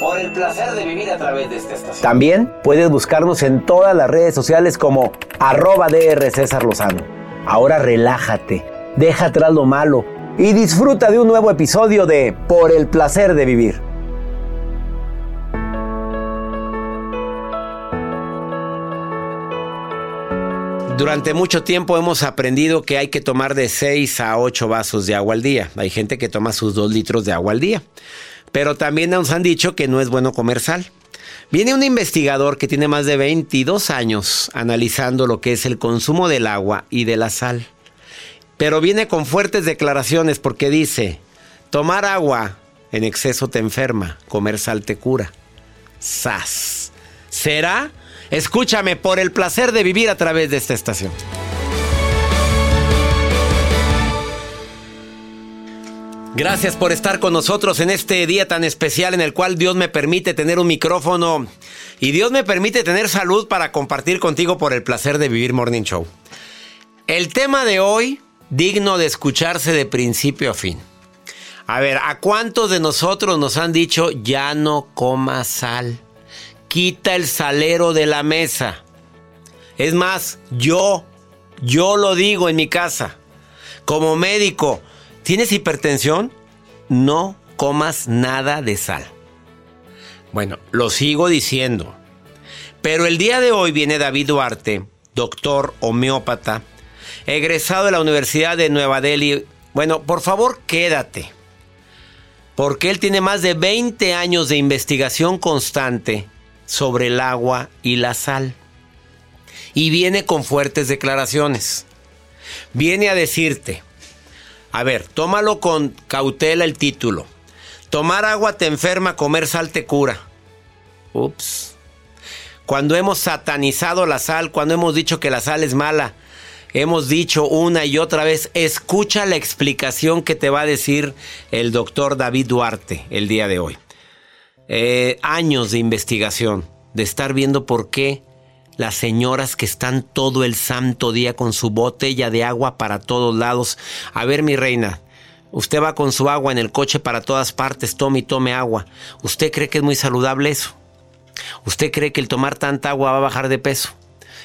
Por el placer de vivir a través de esta estación. También puedes buscarnos en todas las redes sociales como arroba DR César Lozano. Ahora relájate, deja atrás lo malo y disfruta de un nuevo episodio de Por el placer de vivir. Durante mucho tiempo hemos aprendido que hay que tomar de 6 a 8 vasos de agua al día. Hay gente que toma sus 2 litros de agua al día. Pero también nos han dicho que no es bueno comer sal. Viene un investigador que tiene más de 22 años analizando lo que es el consumo del agua y de la sal. Pero viene con fuertes declaraciones porque dice, tomar agua en exceso te enferma, comer sal te cura. ¡Sas! ¿Será? Escúchame por el placer de vivir a través de esta estación. Gracias por estar con nosotros en este día tan especial en el cual Dios me permite tener un micrófono y Dios me permite tener salud para compartir contigo por el placer de vivir Morning Show. El tema de hoy, digno de escucharse de principio a fin. A ver, ¿a cuántos de nosotros nos han dicho ya no comas sal? Quita el salero de la mesa. Es más, yo, yo lo digo en mi casa. Como médico, ¿tienes hipertensión? No comas nada de sal. Bueno, lo sigo diciendo. Pero el día de hoy viene David Duarte, doctor homeópata, egresado de la Universidad de Nueva Delhi. Bueno, por favor, quédate. Porque él tiene más de 20 años de investigación constante sobre el agua y la sal. Y viene con fuertes declaraciones. Viene a decirte, a ver, tómalo con cautela el título. Tomar agua te enferma, comer sal te cura. Ups. Cuando hemos satanizado la sal, cuando hemos dicho que la sal es mala, hemos dicho una y otra vez, escucha la explicación que te va a decir el doctor David Duarte el día de hoy. Eh, años de investigación, de estar viendo por qué las señoras que están todo el santo día con su botella de agua para todos lados. A ver, mi reina, usted va con su agua en el coche para todas partes, tome y tome agua. ¿Usted cree que es muy saludable eso? ¿Usted cree que el tomar tanta agua va a bajar de peso?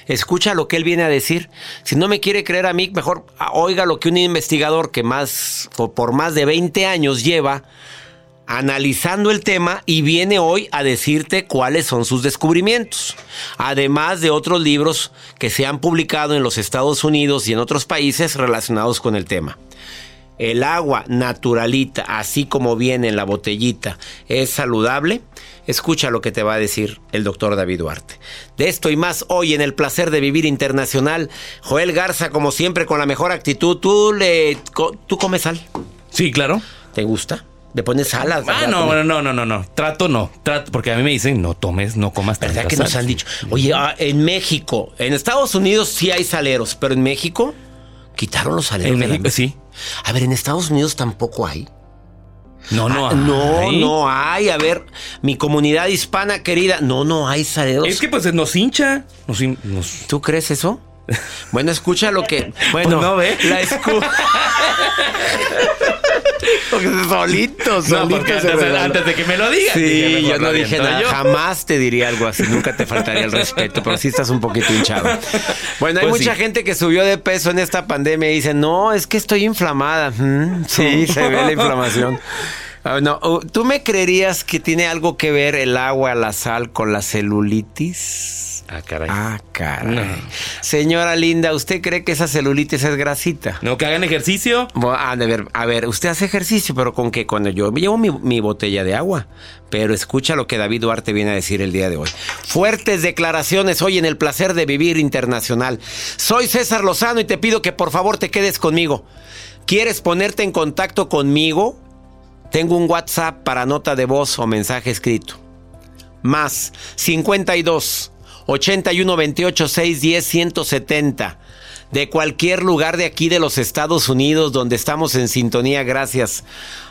Escucha lo que él viene a decir. Si no me quiere creer a mí, mejor oiga lo que un investigador que más, por más de 20 años lleva analizando el tema y viene hoy a decirte cuáles son sus descubrimientos. Además de otros libros que se han publicado en los Estados Unidos y en otros países relacionados con el tema. El agua naturalita, así como viene en la botellita, es saludable. Escucha lo que te va a decir el doctor David Duarte. De esto y más hoy en el placer de vivir internacional. Joel Garza, como siempre, con la mejor actitud. ¿Tú, le, ¿tú comes sal? Sí, claro. ¿Te gusta? ¿Le pones sal? Ah, no, no, no, no, no, no. Trato no. Trato, porque a mí me dicen, no tomes, no comas ¿Verdad que nos han dicho? Oye, ah, en México, en Estados Unidos sí hay saleros, pero en México quitaron los saleros. En México, sí. A ver, en Estados Unidos tampoco hay. No, no Ah, hay. No, no hay. A ver, mi comunidad hispana querida, no, no hay saleros. Es que pues nos hincha. Nos, hin- nos- ¿Tú crees eso? Bueno, escucha lo que. Bueno, Pues no, ¿ve? La escucha. solito, No, porque antes, antes de que me lo digas. Sí, dije, yo no dije nada. yo. Jamás te diría algo así. Nunca te faltaría el respeto, pero sí estás un poquito hinchado. Bueno, hay Pues mucha sí. gente que subió de peso en esta pandemia y dice, no, es que estoy inflamada. Mm, sí, se ve la inflamación. Ah, no, uh, ¿Tú me creerías que tiene algo que ver el agua, la sal con la celulitis? Ah, caray. Ah, caray. No. Señora linda, ¿usted cree que esa celulitis es grasita? No, que hagan ejercicio. Bueno, A ver, a ver, usted hace ejercicio, pero con que cuando yo me llevo mi, mi botella de agua. Pero escucha lo que David Duarte viene a decir el día de hoy. Fuertes declaraciones hoy en el placer de vivir internacional. Soy César Lozano y te pido que por favor te quedes conmigo. ¿Quieres ponerte en contacto conmigo? Tengo un WhatsApp para nota de voz o mensaje escrito. Más 52 81 28 610 170 de cualquier lugar de aquí de los Estados Unidos donde estamos en sintonía gracias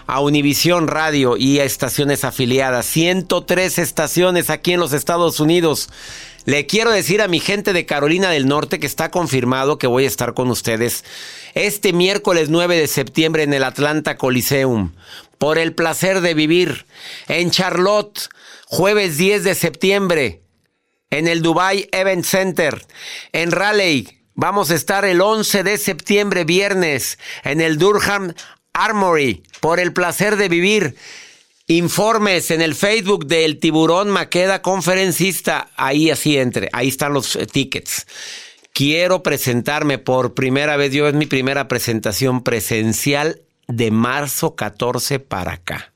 a Univisión Radio y a estaciones afiliadas. 103 estaciones aquí en los Estados Unidos. Le quiero decir a mi gente de Carolina del Norte que está confirmado que voy a estar con ustedes este miércoles 9 de septiembre en el Atlanta Coliseum. Por el placer de vivir. En Charlotte, jueves 10 de septiembre en el Dubai Event Center, en Raleigh. Vamos a estar el 11 de septiembre, viernes, en el Durham Armory, por el placer de vivir. Informes en el Facebook del Tiburón Maqueda Conferencista. Ahí así entre, ahí están los eh, tickets. Quiero presentarme por primera vez, yo es mi primera presentación presencial de marzo 14 para acá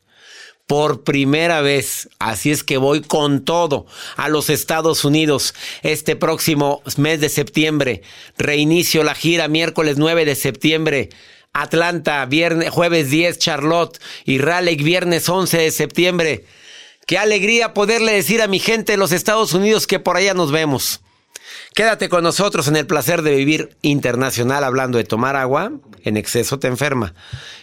por primera vez. Así es que voy con todo a los Estados Unidos este próximo mes de septiembre. Reinicio la gira miércoles 9 de septiembre. Atlanta, viernes, jueves 10, Charlotte y Raleigh, viernes 11 de septiembre. Qué alegría poderle decir a mi gente de los Estados Unidos que por allá nos vemos. Quédate con nosotros en el placer de vivir internacional hablando de tomar agua, en exceso te enferma.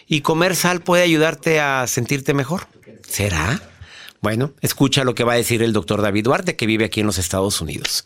Y comer sal puede ayudarte a sentirte mejor. ¿Será? Bueno, escucha lo que va a decir el doctor David Duarte, que vive aquí en los Estados Unidos.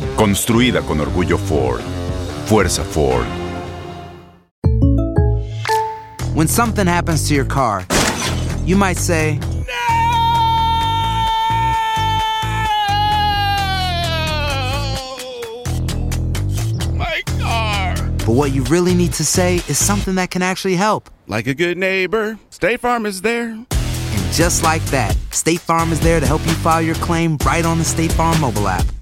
Construida con orgullo Ford. Fuerza Ford. When something happens to your car, you might say, No! My car. but what you really need to say is something that can actually help. Like a good neighbor, State Farm is there. And just like that, State Farm is there to help you file your claim right on the State Farm mobile app.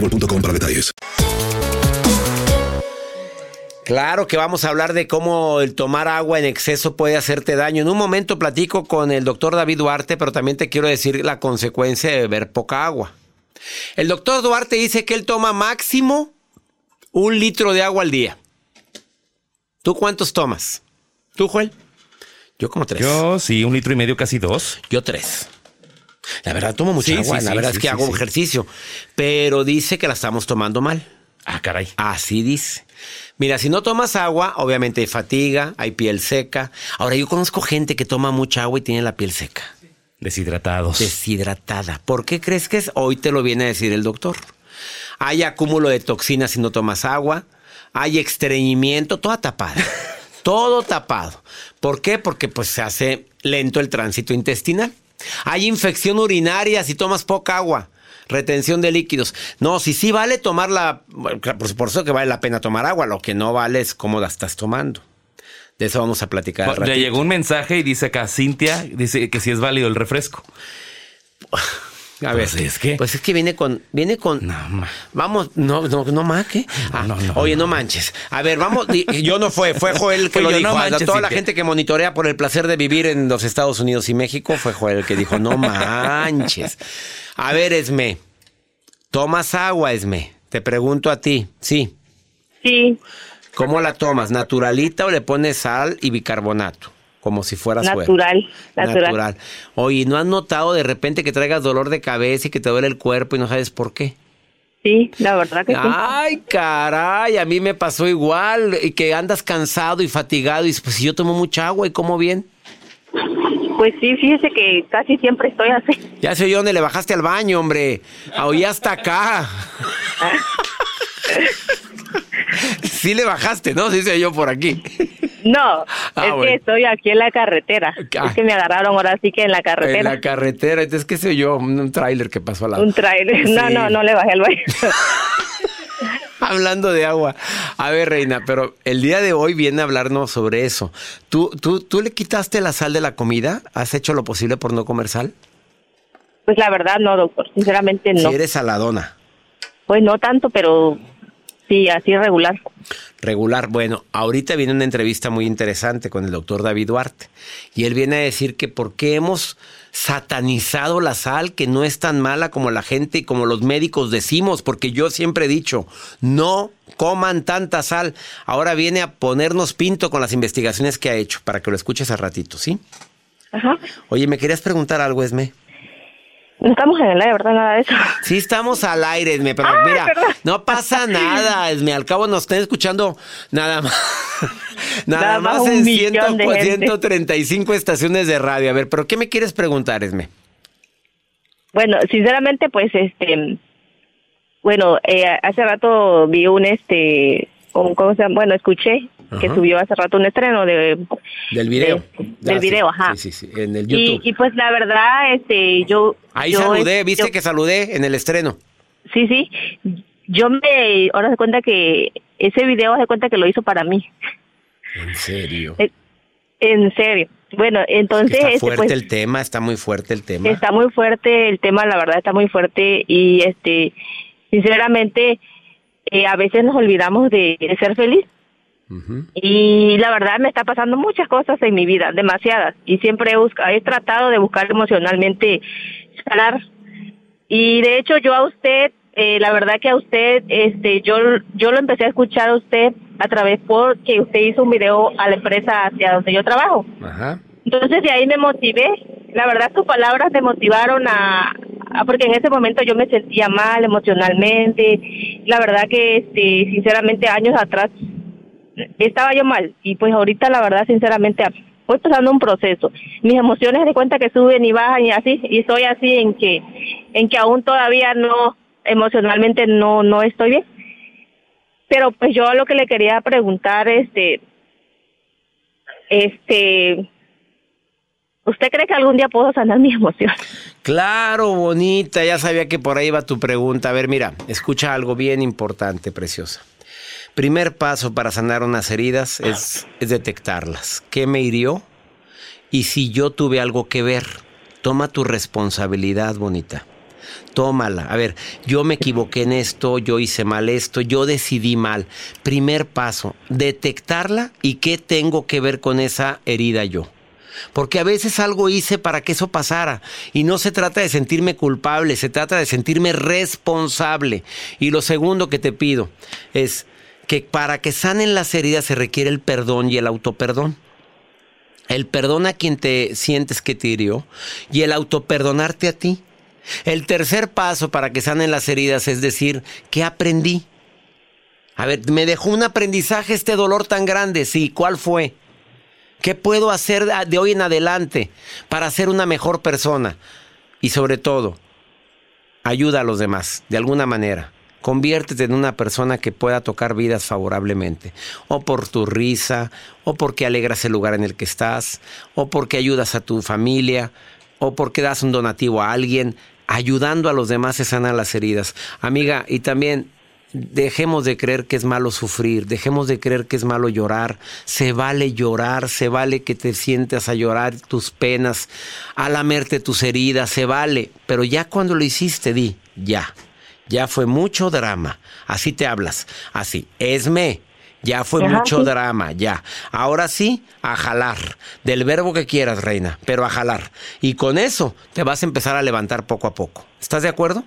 boostmobile.com para detalles. Claro que vamos a hablar de cómo el tomar agua en exceso puede hacerte daño. En un momento platico con el doctor David Duarte, pero también te quiero decir la consecuencia de beber poca agua. El doctor Duarte dice que él toma máximo un litro de agua al día. ¿Tú cuántos tomas? ¿Tú, Joel? Yo como tres. Yo sí, un litro y medio, casi dos. Yo tres. La verdad tomo mucha Sí, agua, sí, la sí, verdad es que hago ejercicio, pero dice que la estamos tomando mal. Ah, caray. Así dice. Mira, si no tomas agua, obviamente hay fatiga, hay piel seca. Ahora, yo conozco gente que toma mucha agua y tiene la piel seca, Deshidratados. deshidratada. ¿Por qué crees que es? Hoy te lo viene a decir el doctor. Hay acúmulo de toxinas si no tomas agua, hay estreñimiento, toda tapada. todo tapado. ¿Por qué? Porque pues se hace lento el tránsito intestinal. Hay infección urinaria si tomas poca agua. Retención de líquidos. No, si sí vale tomar la... Por eso que vale la pena tomar agua. Lo que no vale es cómo la estás tomando. De eso vamos a platicar. Le llegó un mensaje y dice acá, Cintia, dice que si es válido el refresco. A ver, Pues es que- Pues es que viene con... Viene con... No. Vamos, no, no, no más, ¿qué? Ah, no, no, oye, no. no. manches. A ver, vamos, yo no fue, fue Joel que lo dijo. no A toda la gente que monitorea por el placer de vivir en los Estados Unidos y México, fue Joel el que dijo, no manches. A ver, Esme, ¿tomas agua, Esme? Te pregunto a ti, sí. Sí, ¿Cómo la tomas? ¿Naturalita o le pones sal y bicarbonato? Como si fuera suero. natural, natural. Oye, ¿no has notado de repente que traigas dolor de cabeza y que te duele el cuerpo y no sabes por qué? Sí, la verdad que sí. Ay, caray, a mí me pasó igual, y que andas cansado y fatigado y pues si yo tomo mucha agua y como bien. Pues sí, fíjese que casi siempre estoy así. Ya sé yo dónde le bajaste al baño, hombre. Oí hasta acá. sí le bajaste, ¿no? Sí sé yo por aquí. No, Ah, es bueno. que estoy aquí en la carretera. Ah. Es que me agarraron ahora sí que en la En carretera. la carretera, entonces qué sé yo, un tráiler que pasó al lado. Un trailer. No, Sí. no, no le bajé el baño. Hablando de agua. A ver, Reina, pero el día de hoy viene a hablarnos sobre eso. ¿Tú, tú, ¿Tú le quitaste la sal de la comida? ¿Has hecho lo posible por no comer sal? Pues la verdad no, doctor. Sinceramente no. Si eres saladona. Pues no tanto, pero sí, así regular. Regular. Bueno, ahorita viene una entrevista muy interesante con el doctor David Duarte. Y él viene a decir que por qué hemos satanizado la sal, que no es tan mala como la gente y como los médicos decimos, porque yo siempre he dicho, no coman tanta sal. Ahora viene a ponernos pinto con las investigaciones que ha hecho, para que lo escuches al ratito, ¿sí? Ajá. Oye, ¿me querías preguntar algo, Esme? No estamos en el aire, ¿verdad? Nada de eso. Sí, estamos al aire, Esme, pero mira, perdón. no pasa nada, Esme. Al cabo nos están escuchando nada más. Nada, Nada más, más en millón de 100, gente. 135 estaciones de radio. A ver, ¿pero qué me quieres preguntar, Esme? Bueno, sinceramente, pues, este, bueno, eh, hace rato vi un, este, un, ¿cómo se llama? Bueno, escuché que subió hace rato un estreno de... Del video. de- del video, ajá. Sí, sí, sí, en el Y, YouTube. y pues la verdad, este, yo... Ahí yo, saludé, es- ¿viste yo- que saludé en el estreno? Sí, sí. Yo me, ahora se cuenta que ese video se cuenta que lo hizo para mí. En serio. Eh, En serio. Bueno, entonces... está este, fuerte pues, el tema, está muy fuerte el tema. Está muy fuerte el tema, la verdad está muy fuerte y este, sinceramente, eh, a veces nos olvidamos de, de ser feliz Y la verdad me está pasando muchas cosas en mi vida, demasiadas y siempre he, busca- he tratado de buscar emocionalmente sanar y de hecho yo a usted, eh, la verdad que a usted, este, yo, yo lo empecé a escuchar a usted a través porque usted hizo un video a la empresa hacia donde yo trabajo. Ajá. Entonces de ahí me motivé. La verdad tus palabras me motivaron a, a- porque en ese momento yo me sentía mal emocionalmente. La verdad que este sinceramente años atrás estaba yo mal y pues ahorita la verdad sinceramente voy pasando un proceso. Mis emociones de cuenta que suben y bajan y así, y estoy así en que, en que aún todavía no, emocionalmente no, no estoy bien. Pero pues yo lo que le quería preguntar, este, este, ¿usted cree que algún día puedo sanar mi emoción? Claro, bonita, ya sabía que por ahí va tu pregunta. A ver, mira, escucha algo bien importante, preciosa. Primer paso para sanar unas heridas es, es detectarlas. ¿Qué me hirió? Y si yo tuve algo que ver, toma tu responsabilidad, bonita. Tómala. A ver, yo me equivoqué en esto, yo hice mal esto, yo decidí mal. Primer paso, detectarla y qué tengo que ver con esa herida yo. Porque a veces algo hice para que eso pasara. Y no se trata de sentirme culpable, se trata de sentirme responsable. Y lo segundo que te pido es que para que sanen las heridas se requiere el perdón y el autoperdón. El perdón a quien te sientes que te hirió y el autoperdonarte a ti. El tercer paso para que sanen las heridas es decir, ¿qué aprendí? A ver, ¿me dejó un aprendizaje este dolor tan grande? Sí, ¿cuál fue? ¿Qué puedo hacer de hoy en adelante para ser una mejor persona? Y sobre todo, ayuda a los demás, de alguna manera. Conviértete en una persona que pueda tocar vidas favorablemente. O por tu risa, o porque alegras el lugar en el que estás, o porque ayudas a tu familia, o porque das un donativo a alguien. Ayudando a los demás se sanan las heridas. Amiga, y también dejemos de creer que es malo sufrir, dejemos de creer que es malo llorar. Se vale llorar, se vale que te sientas a llorar tus penas, a lamerte tus heridas, se vale. Pero ya cuando lo hiciste, di, ya, ya fue mucho drama. Así te hablas, así, esme. Ya fue Ajá, mucho sí. drama, ya. Ahora sí, a jalar. Del verbo que quieras, reina, pero a jalar. Y con eso te vas a empezar a levantar poco a poco. ¿Estás de acuerdo?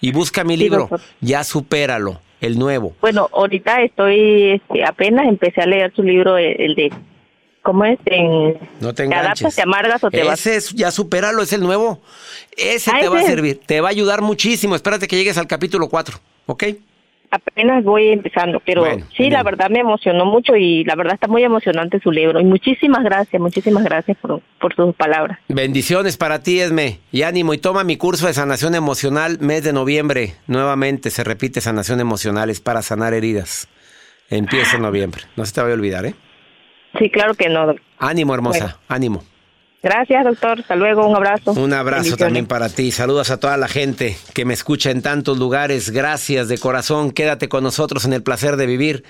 Y busca mi Sí, libro. doctor. Ya supéralo, el nuevo. Bueno, ahorita estoy, este, apenas empecé a leer su libro, el, el de, ¿cómo es? En, No te ¿Te adaptas, te amargas o te vas? Es, ya supéralo, es el nuevo. Ese Ah, te va a servir. Te va a ayudar muchísimo. Espérate que llegues al capítulo 4, ¿ok? Apenas voy empezando, pero Bueno, sí, la verdad me emocionó mucho y la verdad está muy emocionante su libro. Y muchísimas gracias, muchísimas gracias por, por sus palabras. Bendiciones para ti, Esme. Y ánimo. Y toma mi curso de sanación emocional, mes de noviembre. Nuevamente se repite sanación emocional, es para sanar heridas. Empieza en noviembre. No se te vaya a olvidar, ¿eh? Sí, claro que no. Ánimo, hermosa. Bueno. Ánimo. Gracias, doctor. Hasta luego, un abrazo. Un abrazo también para ti. Saludos a toda la gente que me escucha en tantos lugares. Gracias de corazón. Quédate con nosotros en el placer de vivir.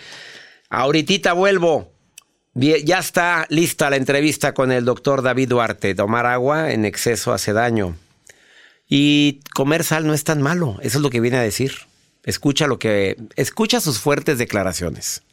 Ahorita vuelvo. Ya está lista la entrevista con el doctor David Duarte. Tomar agua en exceso hace daño. Y comer sal no es tan malo. Eso es lo que viene a decir. Escucha lo que. Escucha sus fuertes declaraciones.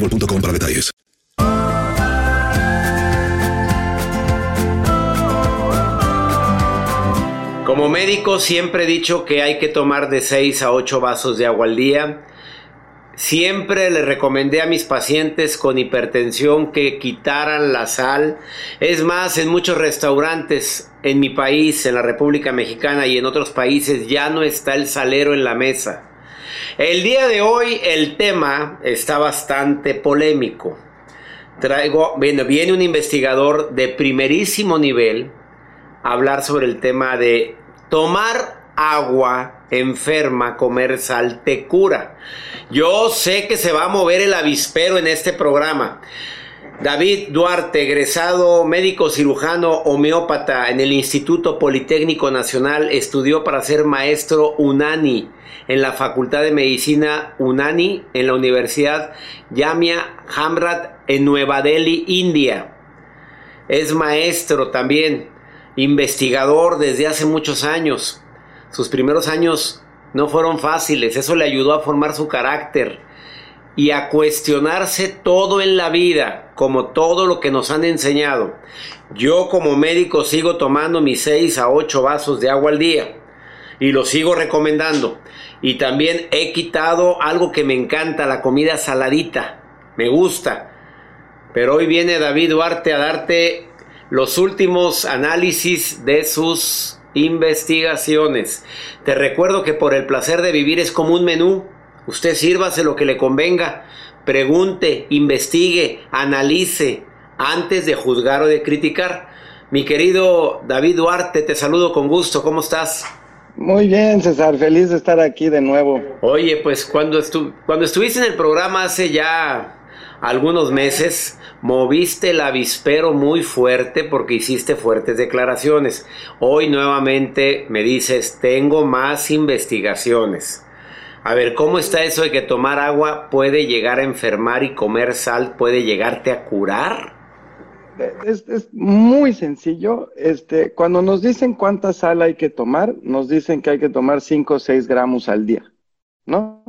para detalles. Como médico siempre he dicho que hay que tomar de 6 a 8 vasos de agua al día. Siempre le recomendé a mis pacientes con hipertensión que quitaran la sal. Es más, en muchos restaurantes en mi país, en la República Mexicana y en otros países ya no está el salero en la mesa. El día de hoy el tema está bastante polémico. Traigo, bueno, viene un investigador de primerísimo nivel a hablar sobre el tema de tomar agua enferma, comer sal te cura. Yo sé que se va a mover el avispero en este programa. David Duarte, egresado médico cirujano homeópata en el Instituto Politécnico Nacional, estudió para ser maestro UNANI en la Facultad de Medicina UNANI en la Universidad Jamia Hamrat en Nueva Delhi, India. Es maestro también, investigador desde hace muchos años. Sus primeros años no fueron fáciles, eso le ayudó a formar su carácter y a cuestionarse todo en la vida, como todo lo que nos han enseñado. Yo como médico sigo tomando mis 6 a 8 vasos de agua al día y lo sigo recomendando. Y también he quitado algo que me encanta, la comida saladita. Me gusta. Pero hoy viene David Duarte a darte los últimos análisis de sus investigaciones. Te recuerdo que por el placer de vivir es como un menú Usted sírvase lo que le convenga, pregunte, investigue, analice antes de juzgar o de criticar. Mi querido David Duarte, te saludo con gusto. ¿Cómo estás? Muy bien, César, feliz de estar aquí de nuevo. Oye, pues cuando, estu cuando estuviste en el programa hace ya algunos meses, moviste el avispero muy fuerte porque hiciste fuertes declaraciones. Hoy nuevamente me dices, tengo más investigaciones. A ver, ¿cómo está eso de que tomar agua puede llegar a enfermar y comer sal puede llegarte a curar? Es, muy sencillo. Este, cuando nos dicen cuánta sal hay que tomar, nos dicen que hay que tomar 5 o 6 gramos al día, ¿no?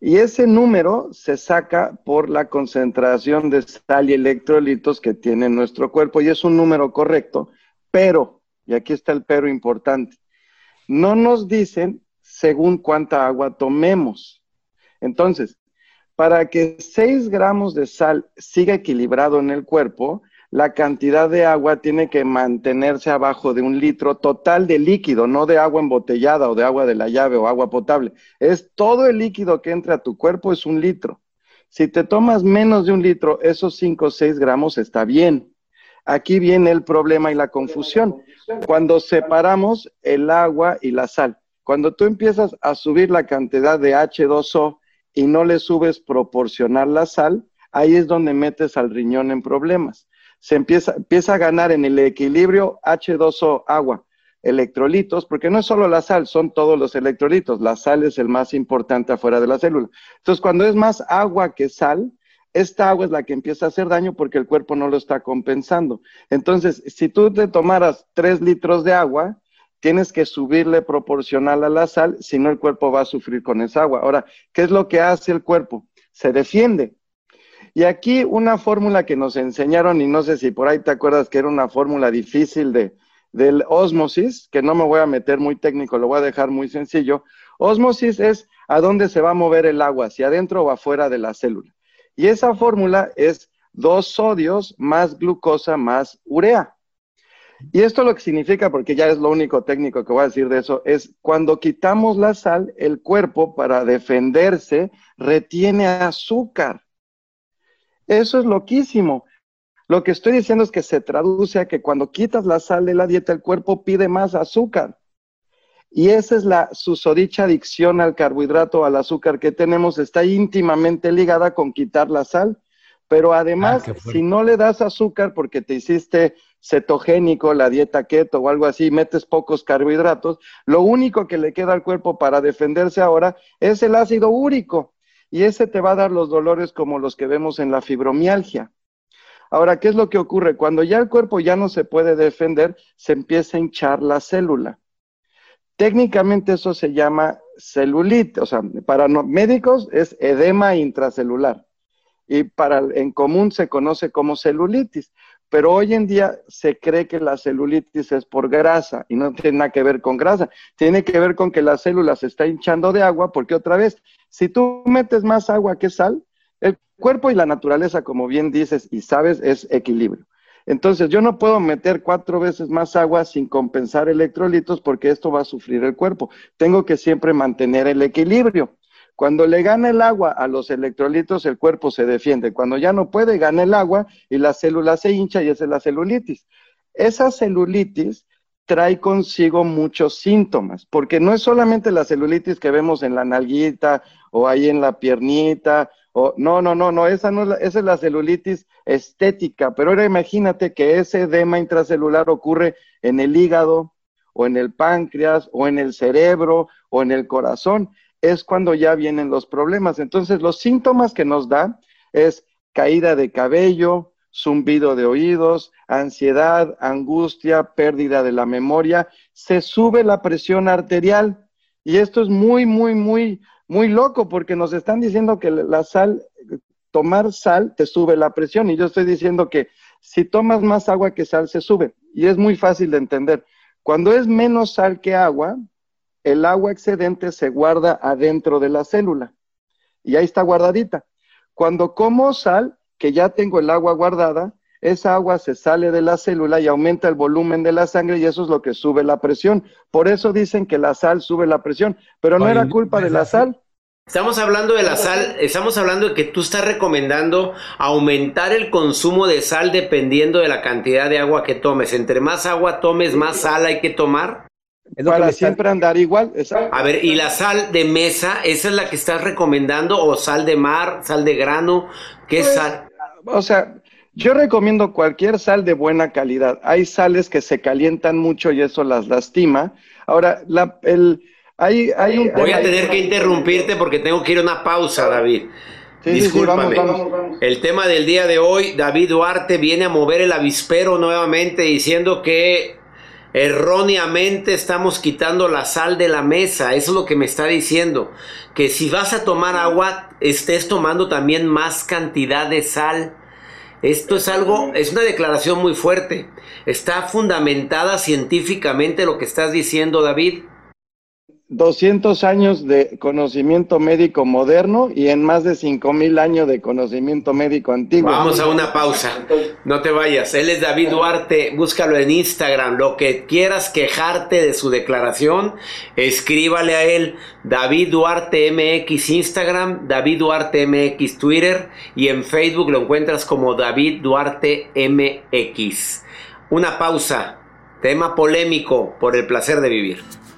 Y ese número se saca por la concentración de sal y electrolitos que tiene nuestro cuerpo y es un número correcto, pero, y aquí está el pero importante, no nos dicen según cuánta agua tomemos. Entonces, para que 6 gramos de sal siga equilibrado en el cuerpo, la cantidad de agua tiene que mantenerse abajo de un litro total de líquido, no de agua embotellada o de agua de la llave o agua potable. Es todo el líquido que entra a tu cuerpo es un litro. Si te tomas menos de un litro, esos 5 o 6 gramos está bien. Aquí viene el problema y la confusión. Cuando separamos el agua y la sal. Cuando tú empiezas a subir la cantidad de H2O y no le subes proporcional la sal, ahí es donde metes al riñón en problemas. Se empieza, empieza a ganar en el equilibrio H2O, agua, electrolitos, porque no es solo la sal, son todos los electrolitos. La sal es el más importante afuera de la célula. Entonces, cuando es más agua que sal, esta agua es la que empieza a hacer daño porque el cuerpo no lo está compensando. Entonces, si tú te tomaras tres litros de agua, tienes que subirle proporcional a la sal, si no el cuerpo va a sufrir con esa agua. Ahora, ¿qué es lo que hace el cuerpo? Se defiende. Y aquí una fórmula que nos enseñaron, y no sé si por ahí te acuerdas que era una fórmula difícil de, del osmosis, que no me voy a meter muy técnico, lo voy a dejar muy sencillo. Osmosis es a dónde se va a mover el agua, hacia adentro o afuera de la célula. Y esa fórmula es dos sodios más glucosa más urea. Y esto lo que significa, porque ya es lo único técnico que voy a decir de eso, es cuando quitamos la sal, el cuerpo para defenderse retiene azúcar. Eso es loquísimo. Lo que estoy diciendo es que se traduce a que cuando quitas la sal de la dieta, el cuerpo pide más azúcar. Y esa es la susodicha adicción al carbohidrato, al azúcar que tenemos, está íntimamente ligada con quitar la sal. Pero además, Ah, si no le das azúcar porque te hiciste cetogénico, la dieta keto o algo así, metes pocos carbohidratos, lo único que le queda al cuerpo para defenderse ahora es el ácido úrico. Y ese te va a dar los dolores como los que vemos en la fibromialgia. Ahora, ¿qué es lo que ocurre? Cuando ya el cuerpo ya no se puede defender, se empieza a hinchar la célula. Técnicamente eso se llama celulitis, o sea, para médicos es edema intracelular y para en común se conoce como celulitis. Pero hoy en día se cree que la celulitis es por grasa y no tiene nada que ver con grasa, tiene que ver con que la célula se está hinchando de agua porque otra vez, si tú metes más agua que sal, el cuerpo y la naturaleza, como bien dices y sabes, es equilibrio. Entonces, yo no puedo meter cuatro veces más agua sin compensar electrolitos porque esto va a sufrir el cuerpo. Tengo que siempre mantener el equilibrio. Cuando le gana el agua a los electrolitos, el cuerpo se defiende. Cuando ya no puede, gana el agua y la célula se hincha y esa es la celulitis. Esa celulitis trae consigo muchos síntomas, porque no es solamente la celulitis que vemos en la nalguita o ahí en la piernita, o no, no, no, no, esa no es la, esa es la celulitis estética, pero ahora imagínate que ese edema intracelular ocurre en el hígado o en el páncreas o en el cerebro o en el corazón, es cuando ya vienen los problemas. Entonces, los síntomas que nos da es caída de cabello, zumbido de oídos, ansiedad, angustia, pérdida de la memoria, se sube la presión arterial. Y esto es muy, muy, muy, muy loco porque nos están diciendo que la sal, tomar sal te sube la presión. Y yo estoy diciendo que si tomas más agua que sal, se sube. Y es muy fácil de entender. Cuando es menos sal que agua, el agua excedente se guarda adentro de la célula. Y ahí está guardadita. Cuando como sal, que ya tengo el agua guardada, esa agua se sale de la célula y aumenta el volumen de la sangre y eso es lo que sube la presión. Por eso dicen que la sal sube la presión, pero no era culpa de la sal. Estamos hablando de la sal, estamos hablando de que tú estás recomendando aumentar el consumo de sal dependiendo de la cantidad de agua que tomes. Entre más agua tomes, más sal hay que tomar. Para siempre andar igual. exacto. A ver, ¿y la sal de mesa, esa es la que estás recomendando? ¿O sal de mar, sal de grano? ¿Qué Pues, sal? O sea, yo recomiendo cualquier sal de buena calidad. Hay sales que se calientan mucho y eso las lastima. Ahora, la, el, hay, hay un Voy a tener que interrumpirte porque tengo que ir a una pausa, David. Sí, sí, sí, Discúlpame. vamos, vamos, vamos. El tema del día de hoy, David Duarte viene a mover el avispero nuevamente diciendo que erróneamente estamos quitando la sal de la mesa. Eso es lo que me está diciendo. Que si vas a tomar agua, estés tomando también más cantidad de sal. Esto es algo, es una declaración muy fuerte. Está fundamentada científicamente lo que estás diciendo, David. 200 años de conocimiento médico moderno y en más de 5000 años de conocimiento médico antiguo. Vamos a una pausa. No te vayas. Él es David Duarte. Búscalo en Instagram. Lo que quieras quejarte de su declaración, escríbale a él. David Duarte MX Instagram, David Duarte MX Twitter y en Facebook lo encuentras como David Duarte MX. Una pausa. Tema polémico por el placer de vivir.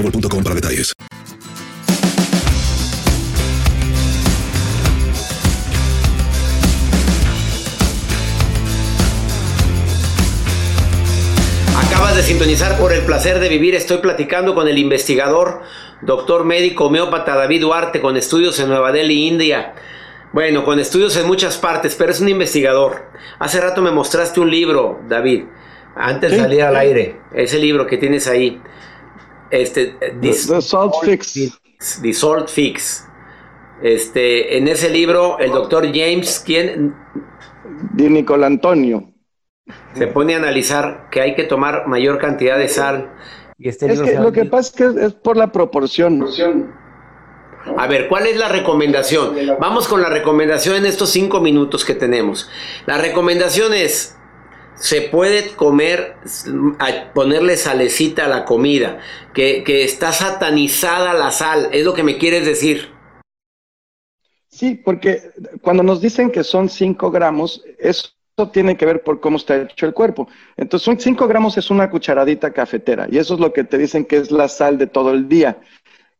boostmobile.com para detalles. Acabas de sintonizar por el placer de vivir. Estoy platicando con el investigador, doctor médico homeópata David Duarte, con estudios en Nueva Delhi, India. Bueno, con estudios en muchas partes, pero es un investigador. Hace rato me mostraste un libro, David, antes de Sí, salir al aire. Ese libro que tienes ahí. Este, The, the Salt Fix. The Salt Fix. Este, en ese libro, el doctor James, quien De Nicol Antonio. se pone a analizar que hay que tomar mayor cantidad de sal. Y este Es que lo que pasa es que es, es por la proporción. A ver, ¿cuál es la recomendación? Vamos con la recomendación en estos cinco minutos que tenemos. La recomendación es, se puede comer, ponerle salecita a la comida, que, que está satanizada la sal, es lo que me quieres decir. Sí, porque cuando nos dicen que son 5 gramos, eso tiene que ver por cómo está hecho el cuerpo. Entonces, un 5 gramos es una cucharadita cafetera y eso es lo que te dicen que es la sal de todo el día.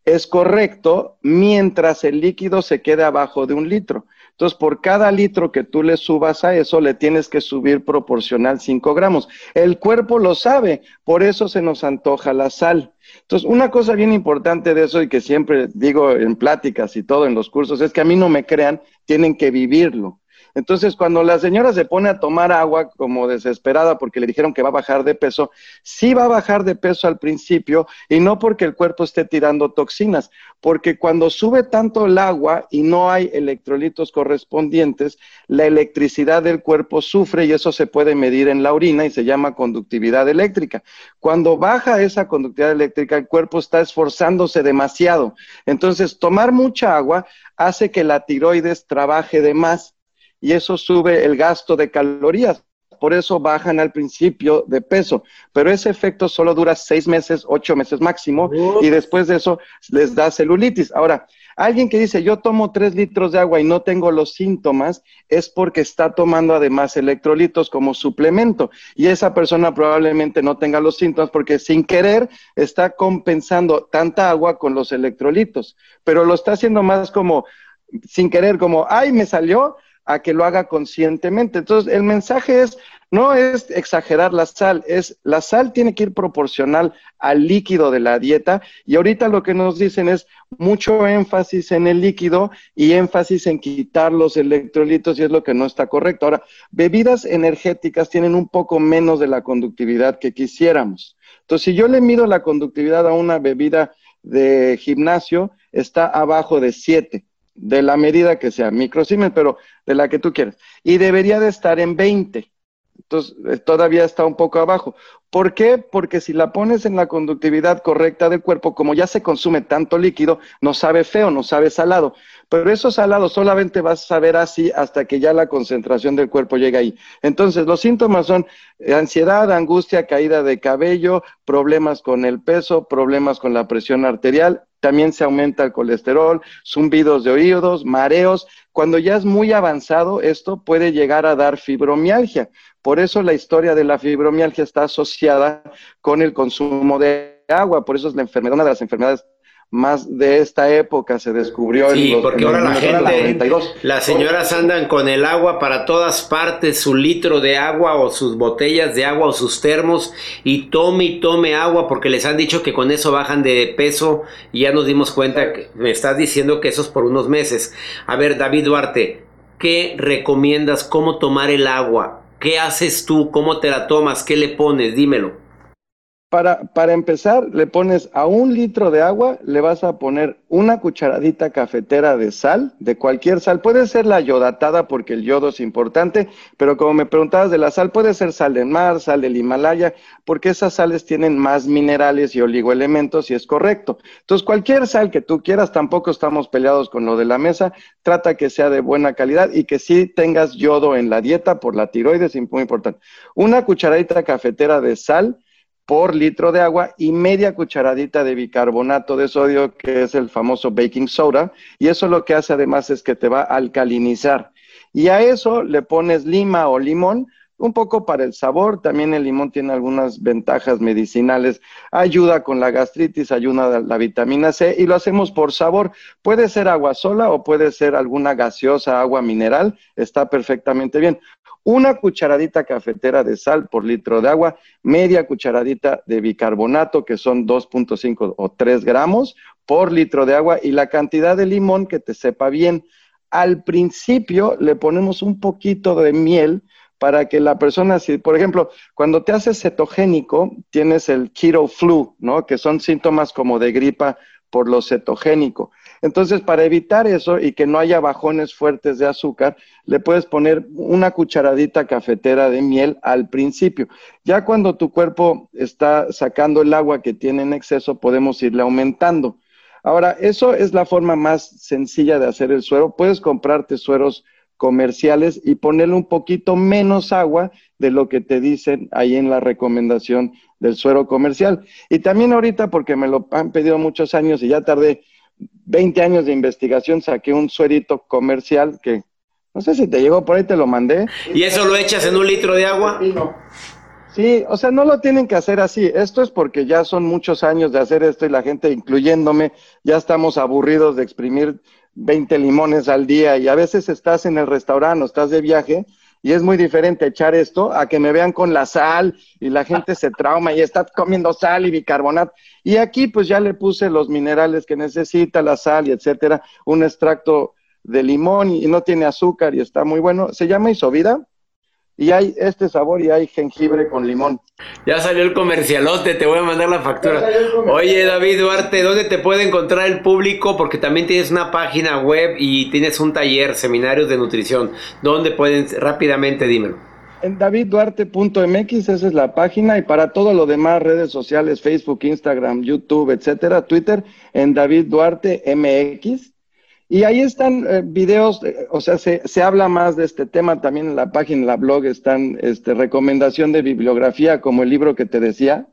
Es correcto mientras el líquido se quede abajo de un litro. Entonces, por cada litro que tú le subas a eso, le tienes que subir proporcional 5 gramos. El cuerpo lo sabe, por eso se nos antoja la sal. Entonces, una cosa bien importante de eso y que siempre digo en pláticas y todo en los cursos es que a mí no me crean, tienen que vivirlo. Entonces, cuando la señora se pone a tomar agua como desesperada porque le dijeron que va a bajar de peso, sí va a bajar de peso al principio y no porque el cuerpo esté tirando toxinas, porque cuando sube tanto el agua y no hay electrolitos correspondientes, la electricidad del cuerpo sufre y eso se puede medir en la orina y se llama conductividad eléctrica. Cuando baja esa conductividad eléctrica, el cuerpo está esforzándose demasiado. Entonces, tomar mucha agua hace que la tiroides trabaje de más y eso sube el gasto de calorías. Por eso bajan al principio de peso, pero ese efecto solo dura seis meses, ocho meses máximo, y después de eso les da celulitis. Ahora, alguien que dice yo tomo tres litros de agua y no tengo los síntomas, es porque está tomando además electrolitos como suplemento, y esa persona probablemente no tenga los síntomas porque sin querer está compensando tanta agua con los electrolitos, pero lo está haciendo más como sin querer, como, ay, me salió, a que lo haga conscientemente. Entonces, el mensaje es, no es exagerar la sal, es la sal tiene que ir proporcional al líquido de la dieta y ahorita lo que nos dicen es mucho énfasis en el líquido y énfasis en quitar los electrolitos y es lo que no está correcto. Ahora, bebidas energéticas tienen un poco menos de la conductividad que quisiéramos. Entonces, si yo le mido la conductividad a una bebida de gimnasio, está abajo de 7 de la medida que sea, microsiemens, pero de la que tú quieras. Y debería de estar en 20. Entonces, eh, todavía está un poco abajo. ¿Por qué? Porque si la pones en la conductividad correcta del cuerpo, como ya se consume tanto líquido, no sabe feo, no sabe salado. Pero eso salado solamente vas a saber así hasta que ya la concentración del cuerpo llegue ahí. Entonces, los síntomas son eh, ansiedad, angustia, caída de cabello, problemas con el peso, problemas con la presión arterial, también se aumenta el colesterol, zumbidos de oídos, mareos. Cuando ya es muy avanzado, esto puede llegar a dar fibromialgia. Por eso la historia de la fibromialgia está asociada con el consumo de agua. Por eso es la enfermedad, una de las enfermedades más de esta época se descubrió Sí, en los, porque en ahora la 1942. gente, las señoras andan con el agua para todas partes, su litro de agua o sus botellas de agua o sus termos y tome y tome agua porque les han dicho que con eso bajan de peso y ya nos dimos cuenta que me estás diciendo que eso es por unos meses. A ver, David Duarte, ¿qué recomiendas? ¿Cómo tomar el agua? ¿Qué haces tú? ¿Cómo te la tomas? ¿Qué le pones? Dímelo. Para, para empezar, le pones a un litro de agua, le vas a poner una cucharadita cafetera de sal, de cualquier sal. Puede ser la yodatada porque el yodo es importante, pero como me preguntabas de la sal, puede ser sal del mar, sal del Himalaya, porque esas sales tienen más minerales y oligoelementos y es correcto. Entonces, cualquier sal que tú quieras, tampoco estamos peleados con lo de la mesa, trata que sea de buena calidad y que sí tengas yodo en la dieta por la tiroides, es muy importante. Una cucharadita cafetera de sal por litro de agua y media cucharadita de bicarbonato de sodio, que es el famoso baking soda, y eso lo que hace además es que te va a alcalinizar. Y a eso le pones lima o limón, un poco para el sabor, también el limón tiene algunas ventajas medicinales, ayuda con la gastritis, ayuda a la vitamina C y lo hacemos por sabor. Puede ser agua sola o puede ser alguna gaseosa, agua mineral, está perfectamente bien una cucharadita cafetera de sal por litro de agua, media cucharadita de bicarbonato, que son 2.5 o 3 gramos por litro de agua, y la cantidad de limón que te sepa bien. Al principio le ponemos un poquito de miel para que la persona, si, por ejemplo, cuando te haces cetogénico, tienes el keto flu, ¿no? Que son síntomas como de gripa por lo cetogénico. Entonces, para evitar eso y que no haya bajones fuertes de azúcar, le puedes poner una cucharadita cafetera de miel al principio. Ya cuando tu cuerpo está sacando el agua que tiene en exceso, podemos irle aumentando. Ahora, eso es la forma más sencilla de hacer el suero. Puedes comprarte sueros comerciales y ponerle un poquito menos agua de lo que te dicen ahí en la recomendación del suero comercial. Y también ahorita, porque me lo han pedido muchos años y ya tardé 20 años de investigación saqué un suerito comercial que no sé si te llegó por ahí, te lo mandé. ¿Y eso lo echas en un litro de agua? Sí, o sea, no lo tienen que hacer así. Esto es porque ya son muchos años de hacer esto y la gente, incluyéndome, ya estamos aburridos de exprimir 20 limones al día y a veces estás en el restaurante o estás de viaje y es muy diferente echar esto a que me vean con la sal y la gente se trauma y está comiendo sal y bicarbonato. Y aquí pues ya le puse los minerales que necesita, la sal y etcétera, un extracto de limón y no tiene azúcar y está muy bueno. Se llama isovida y hay este sabor y hay jengibre con limón. Ya salió el comercialote, te voy a mandar la factura. Oye, David Duarte, ¿dónde te puede encontrar el público? Porque también tienes una página web y tienes un taller, seminarios de nutrición. ¿Dónde pueden? Rápidamente, dímelo. En davidduarte.mx, esa es la página, y para todo lo demás, redes sociales, Facebook, Instagram, YouTube, etcétera, Twitter, en David Duarte MX. Y ahí están eh, videos, eh, o sea, se, se, habla más de este tema también en la página, en la blog, están este, recomendación de bibliografía, como el libro que te decía.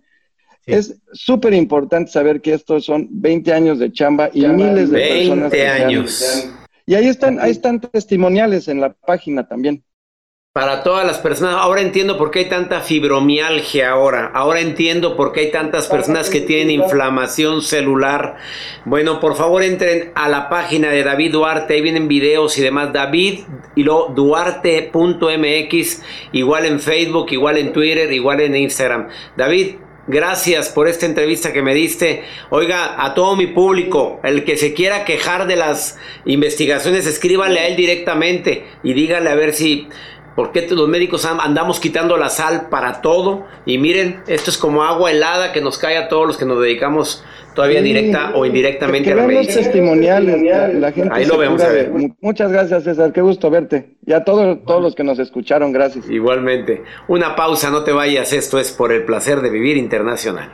Es súper importante saber que estos son 20 años de chamba y miles de 20 personas. 20 años. y ahí están, ahí están testimoniales en la página también. Para todas las personas, ahora entiendo por qué hay tanta fibromialgia ahora, ahora entiendo por qué hay tantas personas que tienen inflamación celular. Bueno, por favor entren a la página de David Duarte, ahí vienen videos y demás, David y luego duarte.mx, igual en Facebook, igual en Twitter, igual en Instagram. David, Gracias por esta entrevista que me diste. Oiga, a todo mi público, el que se quiera quejar de las investigaciones, escríbanle a él directamente y díganle a ver si ¿Por qué los médicos andamos quitando la sal para todo? Y miren, esto es como agua helada que nos cae a todos los que nos dedicamos todavía Sí, directa o indirectamente a la medicina. testimoniales, la, la gente Ahí lo vemos, a ver. mu- Muchas gracias, César, qué gusto verte. Y a todos, todos los que nos escucharon, gracias. Igualmente. Una pausa, no te vayas. Esto es por el placer de vivir internacional.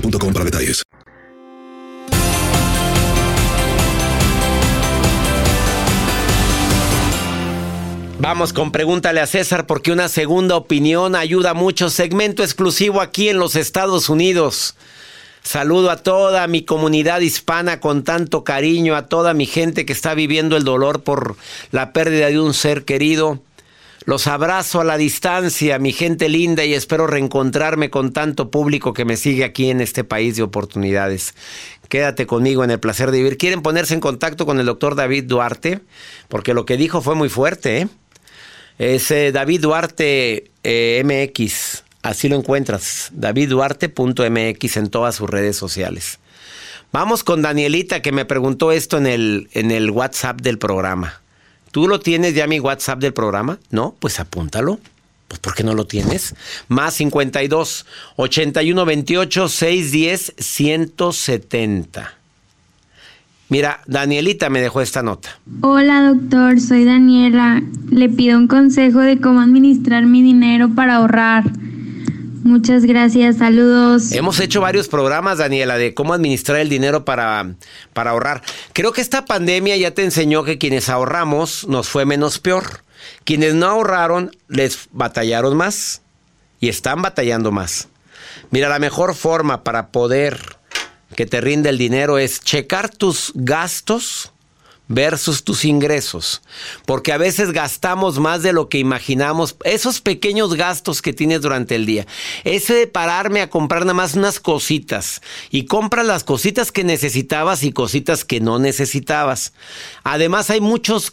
para detalles. Vamos con pregúntale a César porque una segunda opinión ayuda mucho. Segmento exclusivo aquí en los Estados Unidos. Saludo a toda mi comunidad hispana con tanto cariño, a toda mi gente que está viviendo el dolor por la pérdida de un ser querido. Los abrazo a la distancia, mi gente linda, y espero reencontrarme con tanto público que me sigue aquí en este país de oportunidades. Quédate conmigo en el placer de vivir. ¿Quieren ponerse en contacto con el doctor David Duarte? Porque lo que dijo fue muy fuerte. ¿eh? Es David Duarte eh, MX. Así lo encuentras. DavidDuarte.mx en todas sus redes sociales. Vamos con Danielita que me preguntó esto en el, en el WhatsApp del programa. ¿Tú lo tienes ya mi WhatsApp del programa? No, pues apúntalo. Pues ¿por qué no lo tienes? Más 52 81 28 610 170. Mira, Danielita me dejó esta nota. Hola doctor, soy Daniela. Le pido un consejo de cómo administrar mi dinero para ahorrar. Muchas gracias, saludos. Hemos hecho varios programas, Daniela, de cómo administrar el dinero para, para ahorrar. Creo que esta pandemia ya te enseñó que quienes ahorramos nos fue menos peor. Quienes no ahorraron les batallaron más y están batallando más. Mira, la mejor forma para poder que te rinde el dinero es checar tus gastos versus tus ingresos. Porque a veces gastamos más de lo que imaginamos. Esos pequeños gastos que tienes durante el día. Ese de pararme a comprar nada más unas cositas. Y compras las cositas que necesitabas y cositas que no necesitabas. Además hay muchos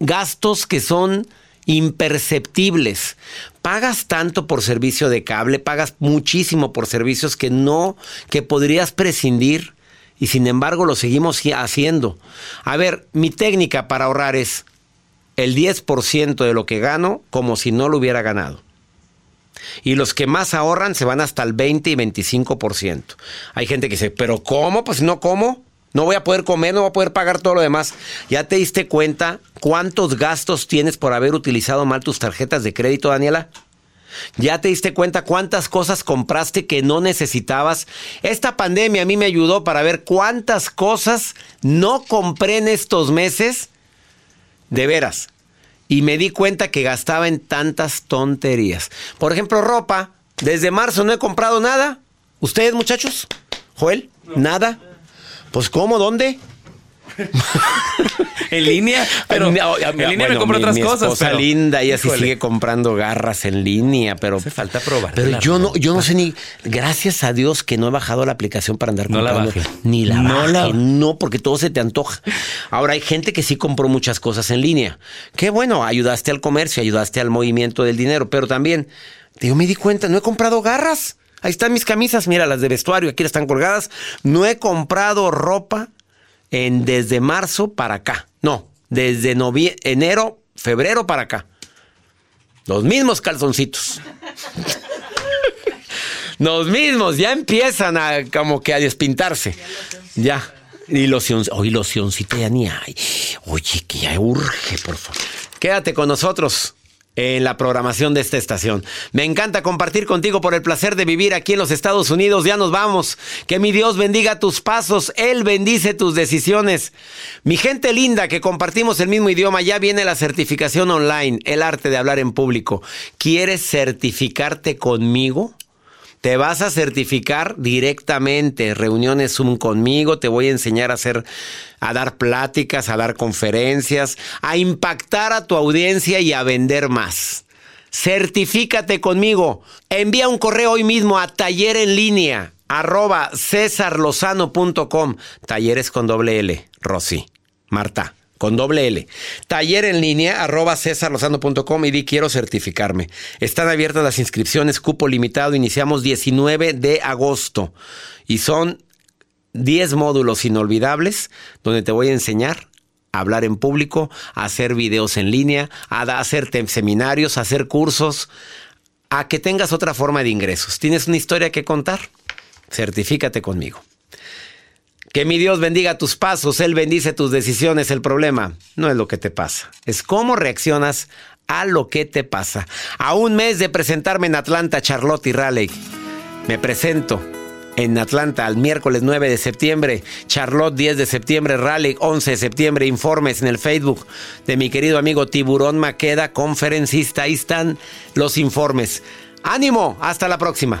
gastos que son imperceptibles. Pagas tanto por servicio de cable, pagas muchísimo por servicios que no, que podrías prescindir y sin embargo lo seguimos haciendo. A ver, mi técnica para ahorrar es el 10% de lo que gano como si no lo hubiera ganado. Y los que más ahorran se van hasta el 20 y 25%. Hay gente que dice, pero ¿cómo? Pues no como. No voy a poder comer, no voy a poder pagar todo lo demás. ¿Ya te diste cuenta cuántos gastos tienes por haber utilizado mal tus tarjetas de crédito, Daniela? ¿Ya te diste cuenta cuántas cosas compraste que no necesitabas? Esta pandemia a mí me ayudó para ver cuántas cosas no compré en estos meses. De veras. Y me di cuenta que gastaba en tantas tonterías. Por ejemplo, ropa. Desde marzo no he comprado nada. ¿Ustedes, muchachos? ¿Joel? ¿Nada? Pues ¿cómo? ¿Dónde? en línea, pero en línea me compro otras mi cosas. Pero- linda, ella sí sigue comprando garras en línea, pero Hace falta probar. pero yo no, yo no sé ni, gracias a Dios que no he bajado la aplicación para andar No la comprando. Ni la No baje, la- no, porque todo se te antoja. Ahora hay gente que sí compró muchas cosas en línea. Qué bueno, ayudaste al comercio, ayudaste al movimiento del dinero, pero también, yo me di cuenta, no he comprado garras. Ahí están mis camisas, mira, las de vestuario, aquí están colgadas. No he comprado ropa en desde marzo para acá. No, desde enero, febrero para acá. Los mismos calzoncitos. Los mismos, ya empiezan a como que a despintarse. Ya. Y loción, hoy ya ni hay. Oye, que ya urge, por favor. Quédate con nosotros en la programación de esta estación. Me encanta compartir contigo por el placer de vivir aquí en los Estados Unidos. Ya nos vamos. Que mi Dios bendiga tus pasos. Él bendice tus decisiones. Mi gente linda que compartimos el mismo idioma, ya viene la certificación online, el arte de hablar en público. ¿Quieres certificarte conmigo? Te vas a certificar directamente, reuniones Zoom conmigo, te voy a enseñar a hacer, a dar pláticas, a dar conferencias, a impactar a tu audiencia y a vender más. Certifícate conmigo. Envía un correo hoy mismo a taller en línea arroba cesarlozano.com. Talleres con doble L, Rosy. Marta, con doble L. Taller en línea arroba cesarlozano.com y di quiero certificarme. Están abiertas las inscripciones, cupo limitado. Iniciamos 19 de agosto y son 10 módulos inolvidables donde te voy a enseñar a hablar en público, a hacer videos en línea, a hacer seminarios, a hacer cursos, a que tengas otra forma de ingresos. ¿Tienes una historia que contar? certifícate conmigo. Que mi Dios bendiga tus pasos, Él bendice tus decisiones. El problema no es lo que te pasa, es cómo reaccionas a lo que te pasa. A un mes de presentarme en Atlanta, Charlotte y Raleigh, me presento en Atlanta el miércoles 9 de septiembre, Charlotte 10 de septiembre, Raleigh 11 de septiembre. Informes en el Facebook de mi querido amigo Tiburón Maqueda, conferencista. Ahí están los informes. Ánimo, hasta la próxima.